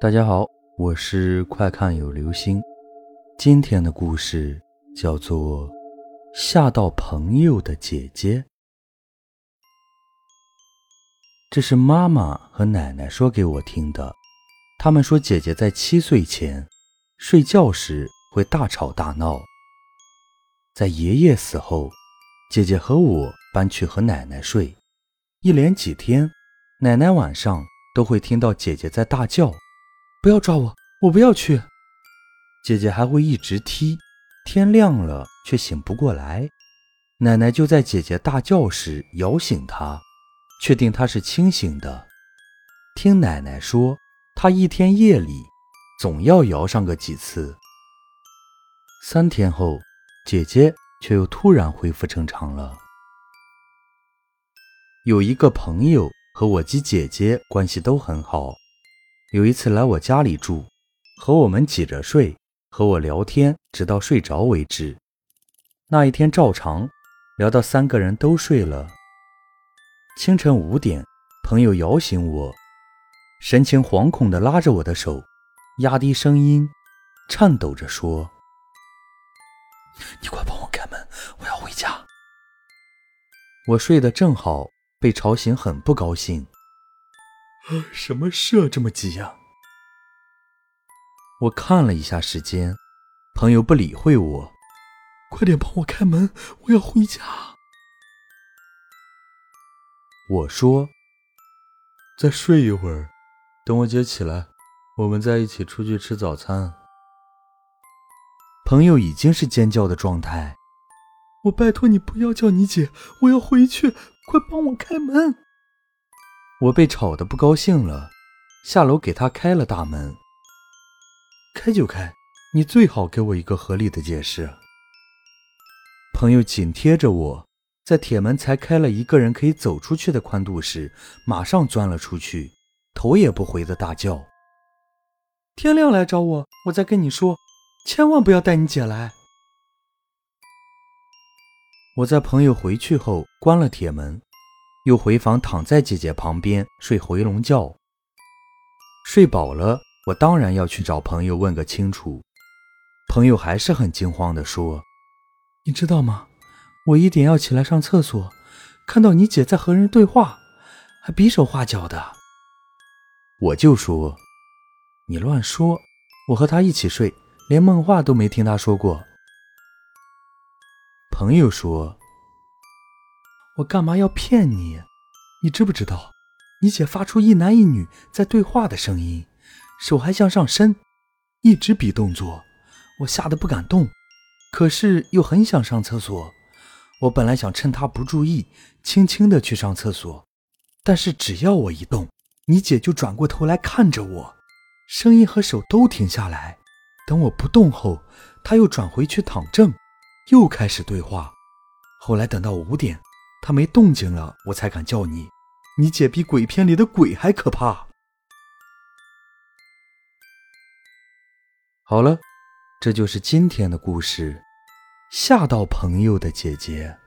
大家好，我是快看有流星。今天的故事叫做《吓到朋友的姐姐》。这是妈妈和奶奶说给我听的。他们说，姐姐在七岁前睡觉时会大吵大闹。在爷爷死后，姐姐和我搬去和奶奶睡。一连几天，奶奶晚上都会听到姐姐在大叫。不要抓我，我不要去。姐姐还会一直踢，天亮了却醒不过来。奶奶就在姐姐大叫时摇醒她，确定她是清醒的。听奶奶说，她一天夜里总要摇上个几次。三天后，姐姐却又突然恢复正常了。有一个朋友和我及姐姐关系都很好。有一次来我家里住，和我们挤着睡，和我聊天，直到睡着为止。那一天照常聊到三个人都睡了。清晨五点，朋友摇醒我，神情惶恐地拉着我的手，压低声音，颤抖着说：“你快帮我开门，我要回家。”我睡得正好，被吵醒，很不高兴。什么事啊，这么急呀？我看了一下时间，朋友不理会我，快点帮我开门，我要回家。我说：“再睡一会儿，等我姐起来，我们再一起出去吃早餐。”朋友已经是尖叫的状态，我拜托你不要叫你姐，我要回去，快帮我开门。我被吵得不高兴了，下楼给他开了大门。开就开，你最好给我一个合理的解释。朋友紧贴着我，在铁门才开了一个人可以走出去的宽度时，马上钻了出去，头也不回的大叫：“天亮来找我，我再跟你说，千万不要带你姐来。”我在朋友回去后关了铁门。又回房躺在姐姐旁边睡回笼觉。睡饱了，我当然要去找朋友问个清楚。朋友还是很惊慌地说：“你知道吗？我一点要起来上厕所，看到你姐在和人对话，还比手画脚的。”我就说：“你乱说！我和她一起睡，连梦话都没听她说过。”朋友说。我干嘛要骗你？你知不知道，你姐发出一男一女在对话的声音，手还向上伸，一直比动作。我吓得不敢动，可是又很想上厕所。我本来想趁她不注意，轻轻的去上厕所，但是只要我一动，你姐就转过头来看着我，声音和手都停下来。等我不动后，她又转回去躺正，又开始对话。后来等到五点。他没动静了，我才敢叫你。你姐比鬼片里的鬼还可怕。好了，这就是今天的故事。吓到朋友的姐姐。